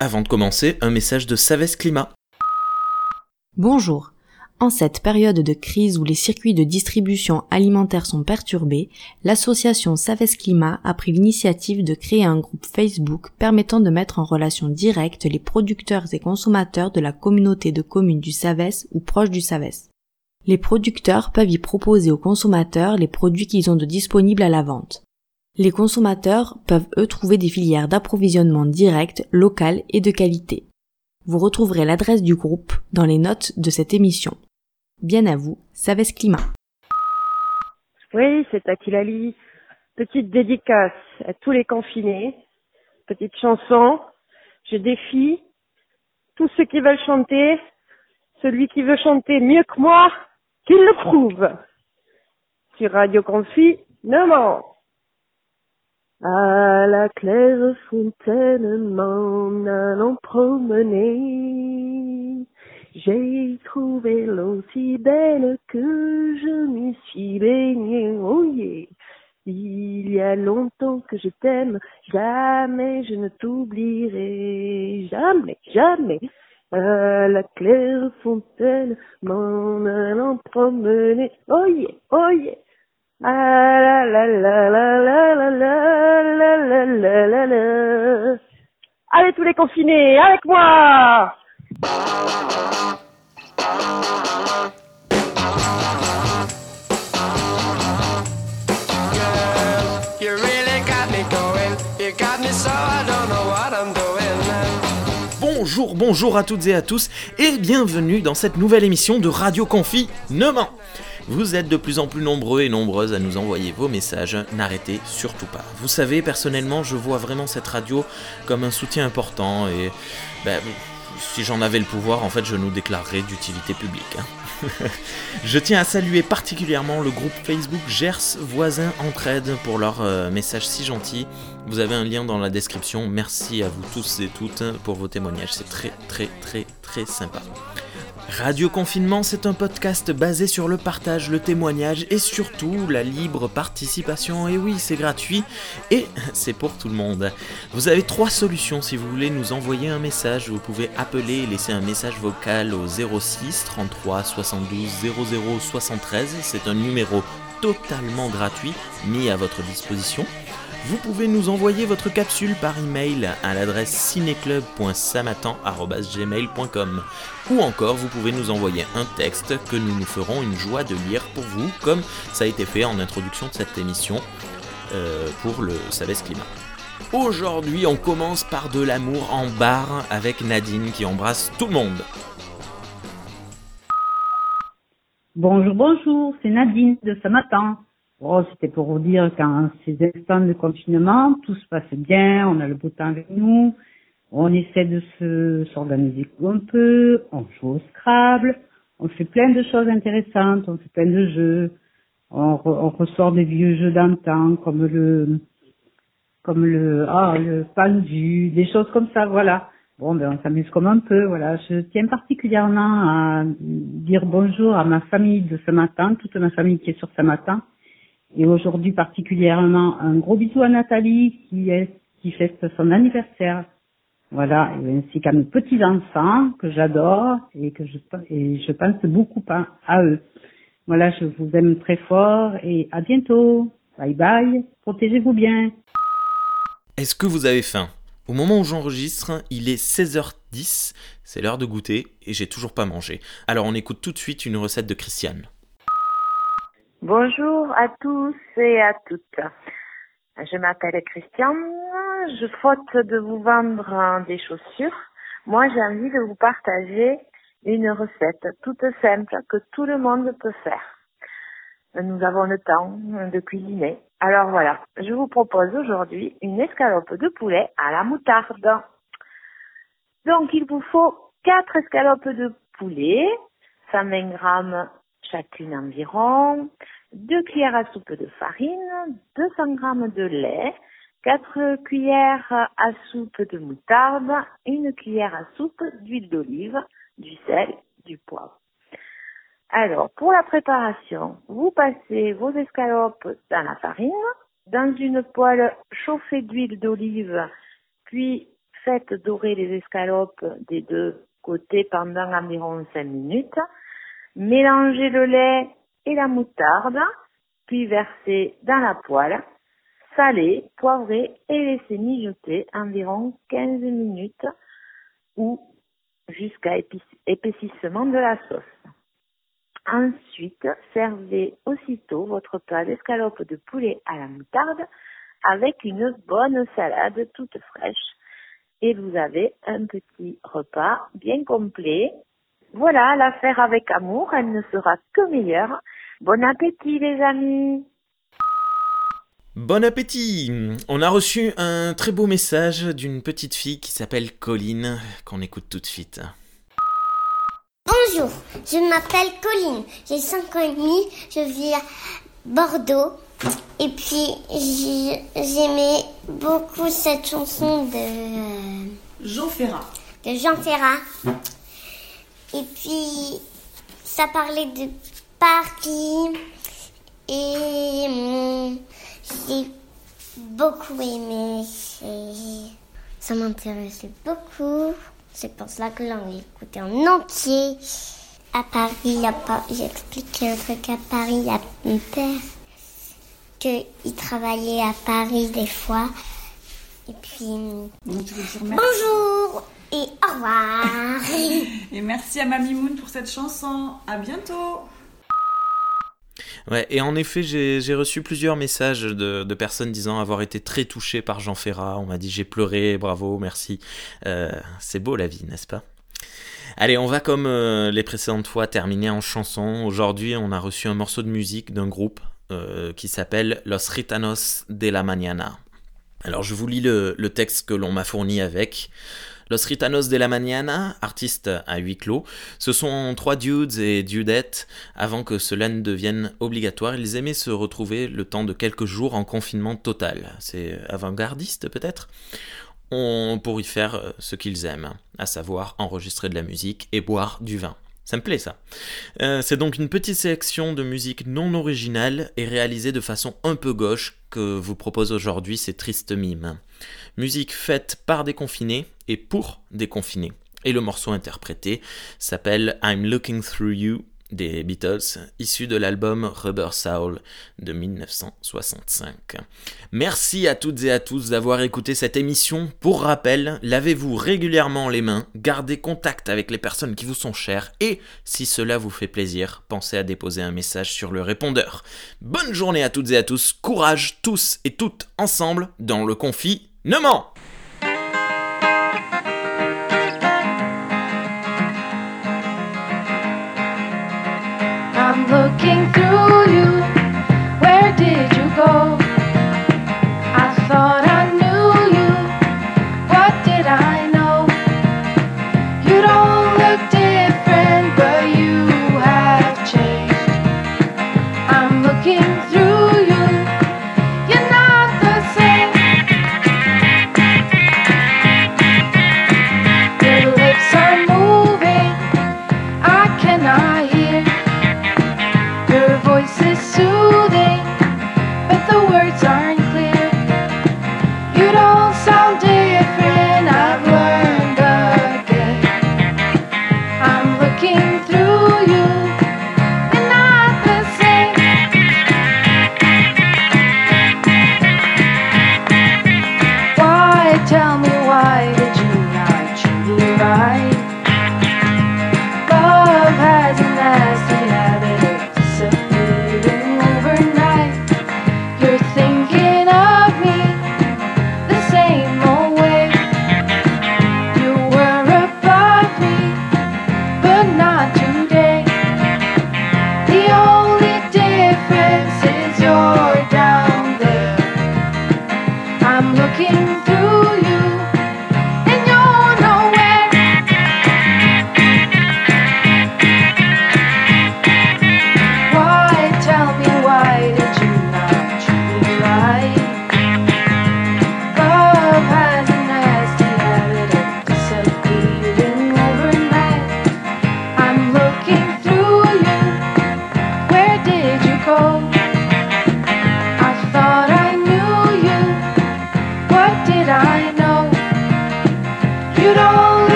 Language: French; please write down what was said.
Avant de commencer, un message de Savès Climat. Bonjour. En cette période de crise où les circuits de distribution alimentaire sont perturbés, l'association Savès Climat a pris l'initiative de créer un groupe Facebook permettant de mettre en relation directe les producteurs et consommateurs de la communauté de communes du Savès ou proche du Savès. Les producteurs peuvent y proposer aux consommateurs les produits qu'ils ont de disponibles à la vente. Les consommateurs peuvent eux trouver des filières d'approvisionnement direct, locales et de qualité. Vous retrouverez l'adresse du groupe dans les notes de cette émission. Bien à vous, Savès Climat. Oui, c'est Lali. Petite dédicace à tous les confinés. Petite chanson. Je défie tous ceux qui veulent chanter. Celui qui veut chanter mieux que moi, qu'il le prouve. Sur Radio Confi, non, à la claire fontaine m'en allant promener, j'ai trouvé l'eau si belle que je m'y suis baignée, oh Il y a longtemps que je t'aime, jamais je ne t'oublierai, jamais, jamais. À la claire fontaine m'en allant promener, oh yeah, oh yeah. Ah la la la la la la la la la la la Allez tous les confinés, avec moi Bonjour, bonjour à toutes et à tous et bienvenue dans cette nouvelle émission de Radio Confinement. Vous êtes de plus en plus nombreux et nombreuses à nous envoyer vos messages, n'arrêtez surtout pas. Vous savez, personnellement, je vois vraiment cette radio comme un soutien important et ben, si j'en avais le pouvoir, en fait, je nous déclarerais d'utilité publique. Hein. je tiens à saluer particulièrement le groupe Facebook Gers Voisins Entraide pour leur euh, message si gentil. Vous avez un lien dans la description. Merci à vous tous et toutes pour vos témoignages. C'est très très très très sympa. Radio Confinement, c'est un podcast basé sur le partage, le témoignage et surtout la libre participation. Et oui, c'est gratuit et c'est pour tout le monde. Vous avez trois solutions si vous voulez nous envoyer un message. Vous pouvez appeler et laisser un message vocal au 06 33 72 00 73. C'est un numéro totalement gratuit mis à votre disposition. Vous pouvez nous envoyer votre capsule par email à l'adresse cinéclub.samatan.gmail.com ou encore vous pouvez nous envoyer un texte que nous nous ferons une joie de lire pour vous comme ça a été fait en introduction de cette émission euh, pour le Savès Climat. Aujourd'hui on commence par de l'amour en barre avec Nadine qui embrasse tout le monde. Bonjour, bonjour, c'est Nadine de Samatan. Oh, c'était pour vous dire qu'en ces instants de confinement, tout se passe bien, on a le beau temps avec nous, on essaie de se s'organiser un peu, on joue au Scrabble, on fait plein de choses intéressantes, on fait plein de jeux, on, ressort des vieux jeux d'antan comme le comme le ah le pendu, des choses comme ça, voilà. Bon, ben on s'amuse comme un peu, voilà. Je tiens particulièrement à dire bonjour à ma famille de ce matin, toute ma famille qui est sur ce matin et aujourd'hui particulièrement, un gros bisou à Nathalie qui est fête son anniversaire. Voilà, ainsi qu'à mes petits enfants que j'adore et que je pense beaucoup à, à eux. Voilà, je vous aime très fort et à bientôt. Bye bye. Protégez-vous bien. Est-ce que vous avez faim? Au moment où j'enregistre, il est 16h10, c'est l'heure de goûter et j'ai toujours pas mangé. Alors on écoute tout de suite une recette de Christiane. Bonjour à tous et à toutes. Je m'appelle Christiane. Je faute de vous vendre des chaussures. Moi, j'ai envie de vous partager une recette toute simple que tout le monde peut faire. Nous avons le temps de cuisiner. Alors voilà, je vous propose aujourd'hui une escalope de poulet à la moutarde. Donc, il vous faut quatre escalopes de poulet, 120 grammes chacune environ, 2 cuillères à soupe de farine, 200 g de lait, 4 cuillères à soupe de moutarde, 1 cuillère à soupe d'huile d'olive, du sel, du poivre. Alors, pour la préparation, vous passez vos escalopes dans la farine, dans une poêle chauffée d'huile d'olive, puis Faites dorer les escalopes des deux côtés pendant environ 5 minutes. Mélangez le lait et la moutarde, puis versez dans la poêle. Salez, poivrez et laissez mijoter environ 15 minutes ou jusqu'à épaississement de la sauce. Ensuite, servez aussitôt votre plat d'escalope de poulet à la moutarde avec une bonne salade toute fraîche. Et vous avez un petit repas bien complet. Voilà, l'affaire avec amour, elle ne sera que meilleure. Bon appétit les amis Bon appétit On a reçu un très beau message d'une petite fille qui s'appelle Colline, qu'on écoute tout de suite. Bonjour, je m'appelle Colline, j'ai 5 ans et demi, je vis à Bordeaux. Et puis j'aimais beaucoup cette chanson de Jean Ferrat. De Jean Ferrat. Et puis ça parlait de Paris et hum, j'ai beaucoup aimé. Ça m'intéressait beaucoup. C'est pour cela que l'on écouté en entier. À Paris, j'ai expliqué un truc à Paris, a mon père qu'il travaillait à Paris des fois. Et puis, bonjour et au revoir. et merci à Mamie Moon pour cette chanson. À bientôt. Ouais, et en effet, j'ai reçu plusieurs messages de, personnes disant avoir été très touchées par Jean Ferrat. On m'a dit j'ai pleuré, bravo, merci. Euh, c'est beau la vie, n'est-ce pas? Allez, on va comme euh, les précédentes fois terminer en chanson. Aujourd'hui, on a reçu un morceau de musique d'un groupe euh, qui s'appelle Los Ritanos de la Mañana. Alors je vous lis le, le texte que l'on m'a fourni avec. Los Ritanos de la Mañana, artistes à huis clos, ce sont trois dudes et dudettes. Avant que cela ne devienne obligatoire, ils aimaient se retrouver le temps de quelques jours en confinement total. C'est avant-gardiste peut-être? On, pour y faire ce qu'ils aiment, à savoir enregistrer de la musique et boire du vin. Ça me plaît ça. Euh, c'est donc une petite sélection de musique non originale et réalisée de façon un peu gauche que vous propose aujourd'hui ces tristes mimes. Musique faite par des confinés et pour des confinés. Et le morceau interprété s'appelle I'm Looking Through You des Beatles, issu de l'album Rubber Soul de 1965. Merci à toutes et à tous d'avoir écouté cette émission. Pour rappel, lavez-vous régulièrement les mains, gardez contact avec les personnes qui vous sont chères et, si cela vous fait plaisir, pensez à déposer un message sur le répondeur. Bonne journée à toutes et à tous, courage tous et toutes ensemble dans le confinement looking through you.